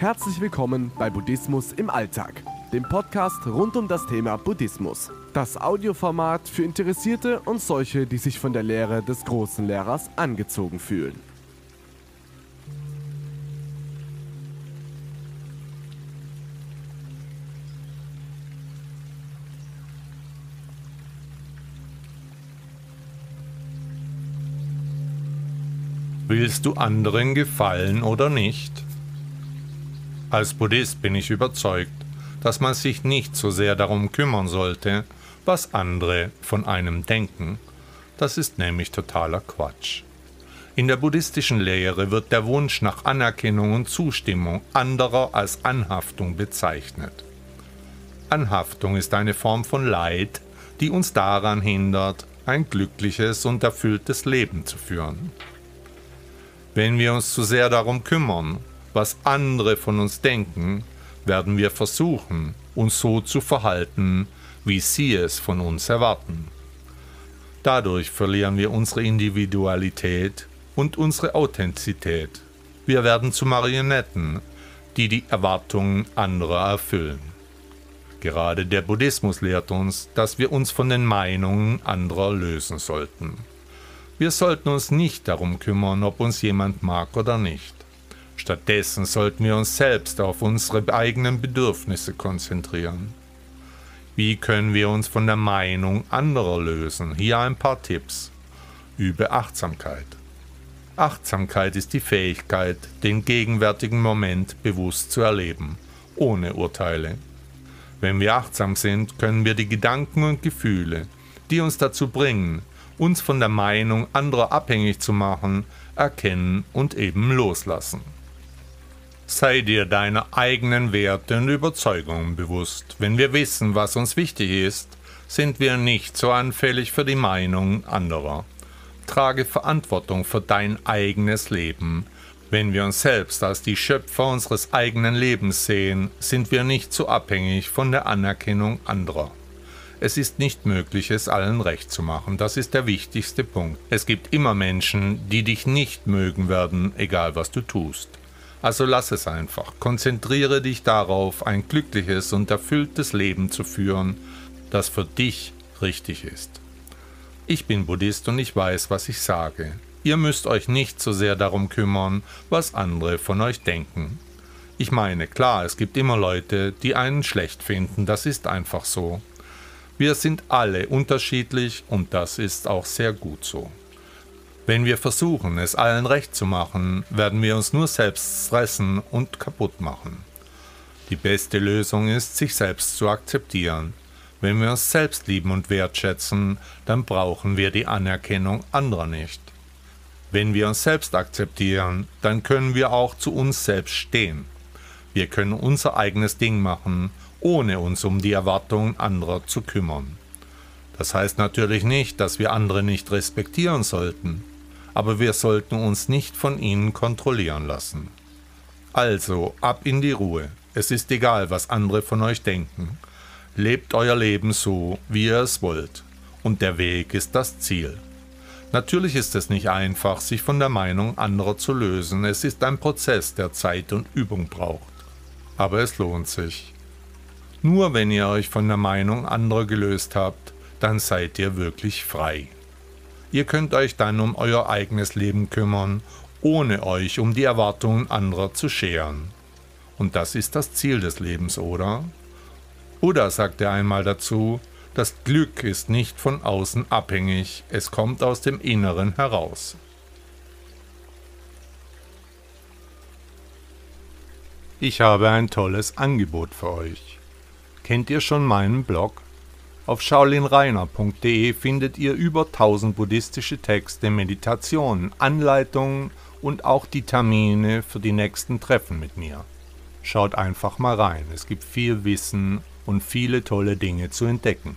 Herzlich willkommen bei Buddhismus im Alltag, dem Podcast rund um das Thema Buddhismus. Das Audioformat für Interessierte und solche, die sich von der Lehre des großen Lehrers angezogen fühlen. Willst du anderen gefallen oder nicht? Als Buddhist bin ich überzeugt, dass man sich nicht so sehr darum kümmern sollte, was andere von einem denken. Das ist nämlich totaler Quatsch. In der buddhistischen Lehre wird der Wunsch nach Anerkennung und Zustimmung anderer als Anhaftung bezeichnet. Anhaftung ist eine Form von Leid, die uns daran hindert, ein glückliches und erfülltes Leben zu führen. Wenn wir uns zu sehr darum kümmern, was andere von uns denken, werden wir versuchen, uns so zu verhalten, wie sie es von uns erwarten. Dadurch verlieren wir unsere Individualität und unsere Authentizität. Wir werden zu Marionetten, die die Erwartungen anderer erfüllen. Gerade der Buddhismus lehrt uns, dass wir uns von den Meinungen anderer lösen sollten. Wir sollten uns nicht darum kümmern, ob uns jemand mag oder nicht. Stattdessen sollten wir uns selbst auf unsere eigenen Bedürfnisse konzentrieren. Wie können wir uns von der Meinung anderer lösen? Hier ein paar Tipps. Übe Achtsamkeit. Achtsamkeit ist die Fähigkeit, den gegenwärtigen Moment bewusst zu erleben, ohne Urteile. Wenn wir achtsam sind, können wir die Gedanken und Gefühle, die uns dazu bringen, uns von der Meinung anderer abhängig zu machen, erkennen und eben loslassen. Sei dir deiner eigenen Werte und Überzeugungen bewusst. Wenn wir wissen, was uns wichtig ist, sind wir nicht so anfällig für die Meinung anderer. Trage Verantwortung für dein eigenes Leben. Wenn wir uns selbst als die Schöpfer unseres eigenen Lebens sehen, sind wir nicht so abhängig von der Anerkennung anderer. Es ist nicht möglich, es allen recht zu machen. Das ist der wichtigste Punkt. Es gibt immer Menschen, die dich nicht mögen werden, egal was du tust. Also lass es einfach. Konzentriere dich darauf, ein glückliches und erfülltes Leben zu führen, das für dich richtig ist. Ich bin Buddhist und ich weiß, was ich sage. Ihr müsst euch nicht so sehr darum kümmern, was andere von euch denken. Ich meine, klar, es gibt immer Leute, die einen schlecht finden, das ist einfach so. Wir sind alle unterschiedlich und das ist auch sehr gut so. Wenn wir versuchen, es allen recht zu machen, werden wir uns nur selbst stressen und kaputt machen. Die beste Lösung ist, sich selbst zu akzeptieren. Wenn wir uns selbst lieben und wertschätzen, dann brauchen wir die Anerkennung anderer nicht. Wenn wir uns selbst akzeptieren, dann können wir auch zu uns selbst stehen. Wir können unser eigenes Ding machen ohne uns um die Erwartungen anderer zu kümmern. Das heißt natürlich nicht, dass wir andere nicht respektieren sollten, aber wir sollten uns nicht von ihnen kontrollieren lassen. Also, ab in die Ruhe. Es ist egal, was andere von euch denken. Lebt euer Leben so, wie ihr es wollt. Und der Weg ist das Ziel. Natürlich ist es nicht einfach, sich von der Meinung anderer zu lösen. Es ist ein Prozess, der Zeit und Übung braucht. Aber es lohnt sich. Nur wenn ihr euch von der Meinung anderer gelöst habt, dann seid ihr wirklich frei. Ihr könnt euch dann um euer eigenes Leben kümmern, ohne euch um die Erwartungen anderer zu scheren. Und das ist das Ziel des Lebens, oder? Buddha sagte einmal dazu, das Glück ist nicht von außen abhängig, es kommt aus dem Inneren heraus. Ich habe ein tolles Angebot für euch. Kennt ihr schon meinen Blog? Auf shaolinreiner.de findet ihr über 1000 buddhistische Texte, Meditationen, Anleitungen und auch die Termine für die nächsten Treffen mit mir. Schaut einfach mal rein, es gibt viel Wissen und viele tolle Dinge zu entdecken.